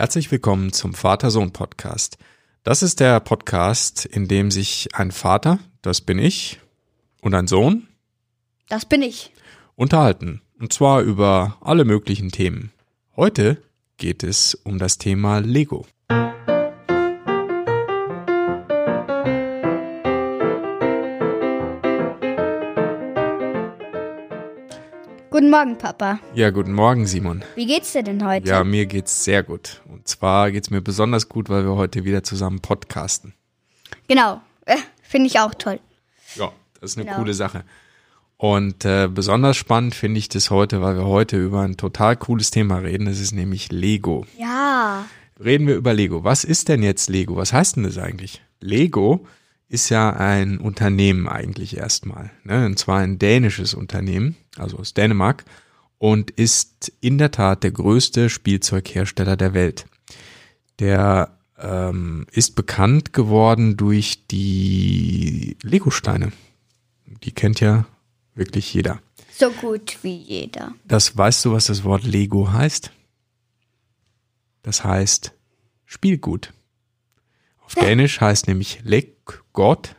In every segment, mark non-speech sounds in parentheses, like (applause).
Herzlich willkommen zum Vater-Sohn-Podcast. Das ist der Podcast, in dem sich ein Vater, das bin ich, und ein Sohn, das bin ich, unterhalten. Und zwar über alle möglichen Themen. Heute geht es um das Thema Lego. Guten Morgen, Papa. Ja, guten Morgen, Simon. Wie geht's dir denn heute? Ja, mir geht's sehr gut. Und zwar geht's mir besonders gut, weil wir heute wieder zusammen podcasten. Genau, äh, finde ich auch toll. Ja, das ist eine Genau. coole Sache. Und äh, besonders spannend finde ich das heute, weil wir heute über ein total cooles Thema reden. Das ist nämlich Lego. Ja, Reden wir über Lego. Was ist denn jetzt Lego? Was heißt denn das eigentlich? Lego ist ja ein Unternehmen eigentlich erstmal. Ne? Und zwar ein dänisches Unternehmen, also aus Dänemark, und ist in der Tat der größte Spielzeughersteller der Welt. Der ähm, ist bekannt geworden durch die Lego-Steine. Die kennt ja wirklich jeder. so gut wie jeder. Das weißt du, was das Wort Lego heißt? Das heißt Spielgut. Auf Dänisch heißt nämlich Leg Gott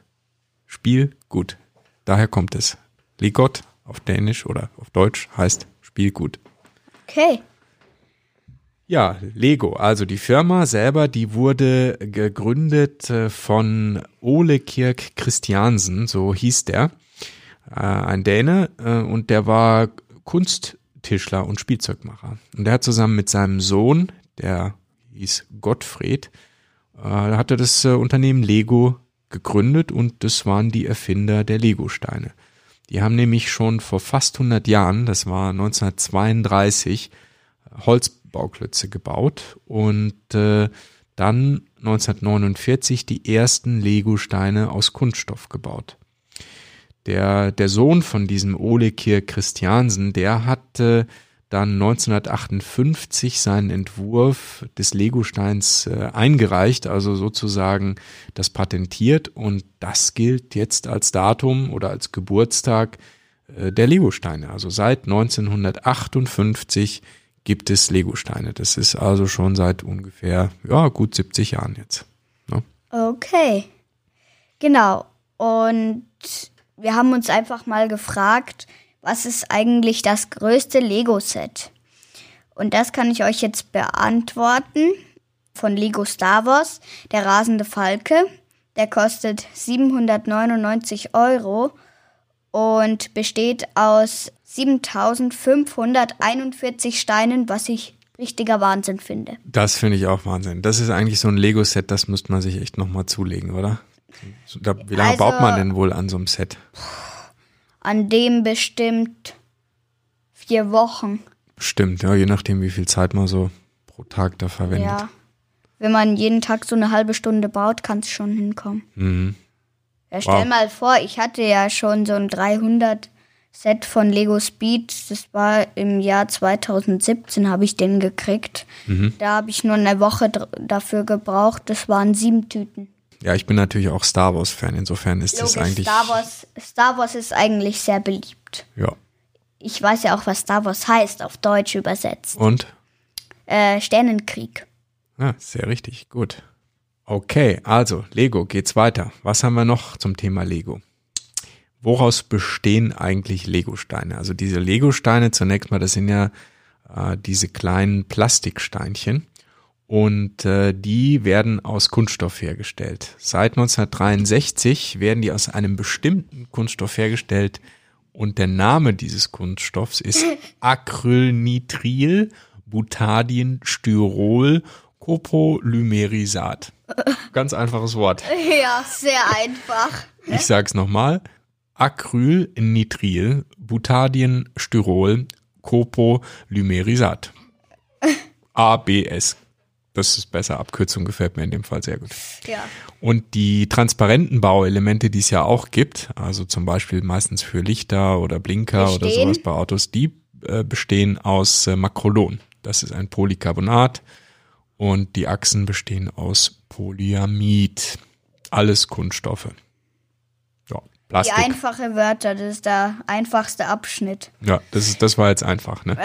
Spielgut. Daher kommt es. Legot auf Dänisch oder auf Deutsch heißt Spielgut. Okay, Ja, Lego, also die Firma selber, die wurde gegründet äh, von Ole Kirk Christiansen, so hieß der, äh, ein Däne, äh, und der war Kunsttischler und Spielzeugmacher. Und der hat zusammen mit seinem Sohn, der hieß Gottfried, hatte das Unternehmen Lego gegründet und das waren die Erfinder der Lego-Steine. Die haben nämlich schon vor fast 100 Jahren, das war 1932, Holzbauklötze gebaut und äh, dann 1949 die ersten Lego-Steine aus Kunststoff gebaut. Der, der Sohn von diesem Ole Kirk Christiansen, der hatte dann 1958 seinen Entwurf des Lego-Steins äh, eingereicht, also sozusagen das patentiert und das gilt jetzt als Datum oder als Geburtstag äh, der Lego-Steine. Also seit 1958 gibt es Lego-Steine. Das ist also schon seit ungefähr ja, gut 70 Jahren jetzt. Ne? okay. Genau. Und wir haben uns einfach mal gefragt, was ist eigentlich das größte Lego-Set? Und das kann ich euch jetzt beantworten. Von Lego Star Wars, der rasende Falke. Der kostet 799 Euro und besteht aus 7541 Steinen, was ich richtiger Wahnsinn finde. Das finde ich auch Wahnsinn. Das ist eigentlich so ein Lego-Set, das müsste man sich echt nochmal zulegen, oder? Da, wie lange Also- baut man denn wohl an so einem Set? An dem bestimmt vier Wochen. Bestimmt, ja, je nachdem, wie viel Zeit man so pro Tag da verwendet. Ja. Wenn man jeden Tag so eine halbe Stunde baut, kann es schon hinkommen. Mhm. Ja, stell Wow. mal vor, ich hatte ja schon so ein 300 Set von Lego Speed. Das war im Jahr 2017 habe ich den gekriegt. Mhm. Da habe ich nur eine Woche dafür gebraucht. Das waren sieben Tüten. Ja, ich bin natürlich auch Star Wars-Fan, insofern ist das Logisch, eigentlich. Star Wars, Star Wars ist eigentlich sehr beliebt. Ja. Ich weiß ja auch, was Star Wars heißt, auf Deutsch übersetzt. Und? Äh, Sternenkrieg. Ja, sehr richtig, gut. Okay, also Lego, geht's weiter. Was haben wir noch zum Thema Lego? Woraus bestehen eigentlich Lego-Steine? Also diese Lego-Steine, zunächst mal, das sind ja äh, diese kleinen Plastiksteinchen und äh, die werden aus Kunststoff hergestellt. Seit 1963 werden die aus einem bestimmten Kunststoff hergestellt und der Name dieses Kunststoffs ist (laughs) Acrylnitril Butadienstyrol Copolymerisat. Ganz einfaches Wort. Ja, sehr einfach. Ich sag's nochmal. Acrylnitril Butadienstyrol Copolymerisat. ABS. Das ist besser. Abkürzung gefällt mir in dem Fall sehr gut. Ja. Und die transparenten Bauelemente, die es ja auch gibt, also zum Beispiel meistens für Lichter oder Blinker oder Bestehen? sowas bei Autos, die äh, bestehen aus äh, Makrolon. Das ist ein Polycarbonat und die Achsen bestehen aus Polyamid. Alles Kunststoffe. Ja, Plastik. Die einfache Wörter, das ist der einfachste Abschnitt. Ja, das, ist, das war jetzt einfach, ne?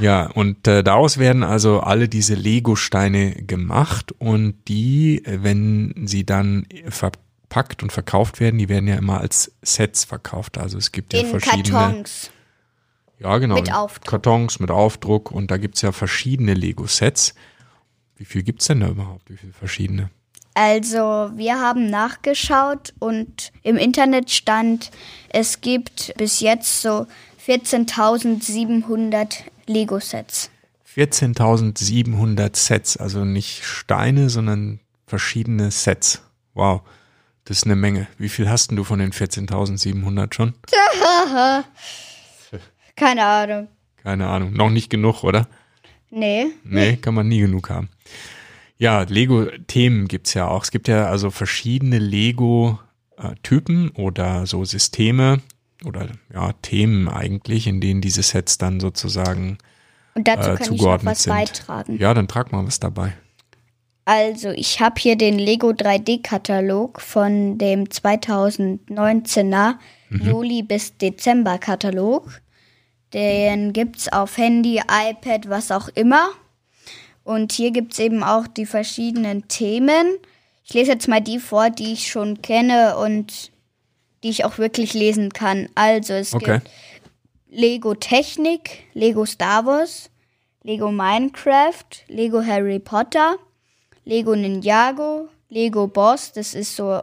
Ja, und äh, daraus werden also alle diese Lego-Steine gemacht und die, äh, wenn sie dann verpackt und verkauft werden, die werden ja immer als Sets verkauft. Also es gibt ja In verschiedene. Kartons. Ja, genau. Mit Aufdruck. Kartons mit Aufdruck und da gibt's ja verschiedene Lego-Sets. Wie viel gibt's denn da überhaupt? Wie viele verschiedene? Also, wir haben nachgeschaut und im Internet stand, es gibt bis jetzt so 14.700 Lego-Sets. 14.700 Sets, also nicht Steine, sondern verschiedene Sets. Wow, das ist eine Menge. Wie viel hast denn du von den 14.700 schon? (laughs) Keine Ahnung. Keine Ahnung. Noch nicht genug, oder? Nee. Nee, kann man nie genug haben. Ja, Lego-Themen gibt's ja auch. Es gibt ja also verschiedene Lego-Typen oder so Systeme oder ja, Themen eigentlich, in denen diese Sets dann sozusagen Und dazu äh, kann ich noch zugeordnet was sind. beitragen. Ja, dann trag mal was dabei. Also, ich habe hier den Lego 3D-Katalog von dem 2019er Juli bis Dezember Den gibt's auf Handy, iPad, was auch immer. Und hier gibt's eben auch die verschiedenen Themen. Ich lese jetzt mal die vor, die ich schon kenne und die ich auch wirklich lesen kann. Also, es Okay. gibt Lego Technik, Lego Star Wars, Lego Minecraft, Lego Harry Potter, Lego Ninjago, Lego Boss, das ist so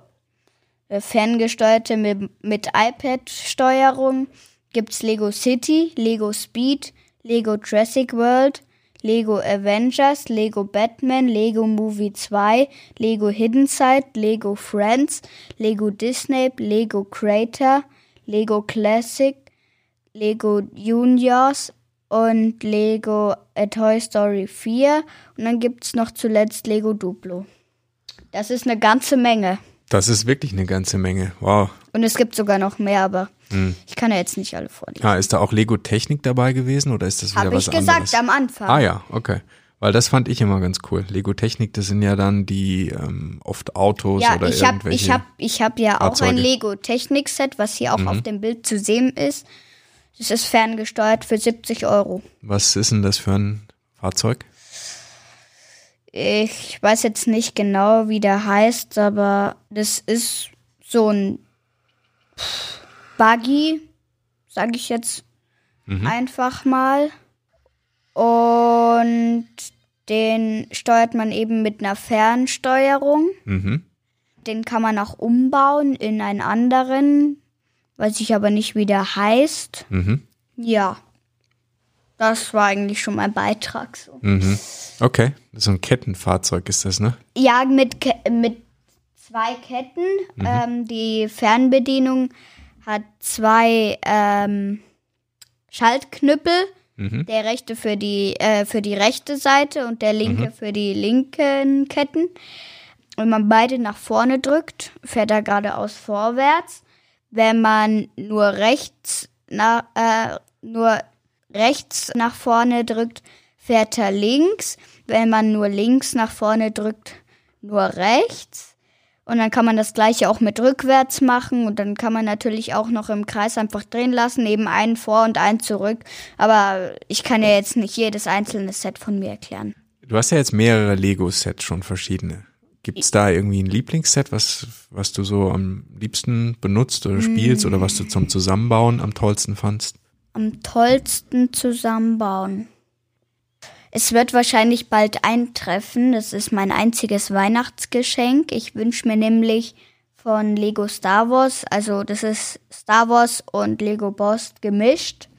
ferngesteuerte mit, mit iPad-Steuerung. Gibt's Lego City, Lego Speed, Lego Jurassic World, Lego Avengers, Lego Batman, Lego Movie 2, Lego Hidden Side, Lego Friends, Lego Disney, Lego Creator, Lego Classic, Lego Juniors und Lego A Toy Story 4 und dann gibt's noch zuletzt Lego Duplo. Das ist eine ganze Menge. Das ist wirklich eine ganze Menge. Wow. Und es gibt sogar noch mehr, aber Hm. ich kann ja jetzt nicht alle vorlesen. Ah, ist da auch Lego Technik dabei gewesen oder ist das wieder Habe was ich gesagt anderes? am Anfang. Ah ja, okay. Weil das fand ich immer ganz cool. Lego Technik, das sind ja dann die ähm, oft Autos ja, oder ich habe irgendwelche. ich hab, ich hab ja auch Fahrzeuge. Mhm. ein Lego Technik-Set, was hier auch auf dem Bild zu sehen ist. Das ist ferngesteuert für 70 Euro. Was ist denn das für ein Fahrzeug? Ich weiß jetzt nicht genau, wie der heißt, aber das ist so ein Buggy, sage ich jetzt einfach mal. Und den steuert man eben mit einer Fernsteuerung. Mhm. Den kann man auch umbauen in einen anderen, weiß ich aber nicht, wie der heißt. Mhm. Ja, das war eigentlich schon mein Beitrag so. Mhm. Okay. So ein Kettenfahrzeug ist das, ne? Ja, mit, Ke mit zwei Ketten. Ähm, die Fernbedienung hat zwei ähm, Schaltknüppel. Der rechte für die, äh, für die rechte Seite und der linke für die linken Ketten. Wenn man beide nach vorne drückt, fährt er geradeaus vorwärts. Wenn man nur rechts, na, äh, nur rechts nach vorne drückt, fährt er links. Wenn man nur links nach vorne drückt, nur rechts. Und dann kann man das gleiche auch mit rückwärts machen und dann kann man natürlich auch noch im Kreis einfach drehen lassen, eben einen vor und einen zurück. Aber ich kann ja jetzt nicht jedes einzelne Set von mir erklären. Du hast ja jetzt mehrere Lego-Sets schon verschiedene. Gibt's da irgendwie ein Lieblingsset, was, was du so am liebsten benutzt oder spielst oder was du zum Zusammenbauen am tollsten fandst? Am tollsten zusammenbauen. Es wird wahrscheinlich bald eintreffen. Das ist mein einziges Weihnachtsgeschenk. Ich wünsche mir nämlich von Lego Star Wars, also das ist Star Wars und Lego Boss gemischt.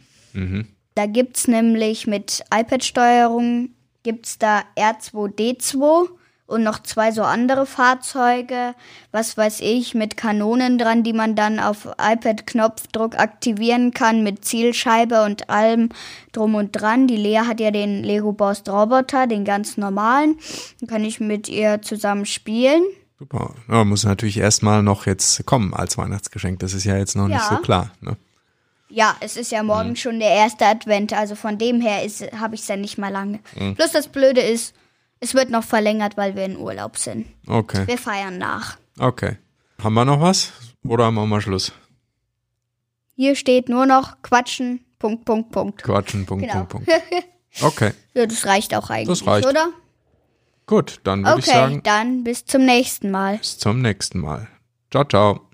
Da gibt's nämlich mit iPad-Steuerung gibt's da R2D2 und noch zwei so andere Fahrzeuge, was weiß ich, mit Kanonen dran, die man dann auf iPad-Knopfdruck aktivieren kann, mit Zielscheibe und allem drum und dran. Die Lea hat ja den Lego Boss Roboter, den ganz normalen. Dann kann ich mit ihr zusammen spielen. Super. Ja, muss natürlich erstmal noch jetzt kommen als Weihnachtsgeschenk. Das ist ja jetzt noch nicht Ja. so klar. Ne? Ja, es ist ja morgen schon der erste Advent, also von dem her habe ich es ja nicht mal lange. Plus das Blöde ist, es wird noch verlängert, weil wir in Urlaub sind. Okay. Wir feiern nach. Okay. Haben wir noch was? Oder machen wir Schluss? Hier steht nur noch Quatschen, Punkt, Punkt, Punkt. Quatschen, Punkt, Genau. Punkt, Punkt. (laughs) Okay, Ja, das reicht auch eigentlich, reicht. oder? gut, dann würde ich Okay, sagen, dann bis zum nächsten Mal. bis zum nächsten Mal. Ciao, ciao.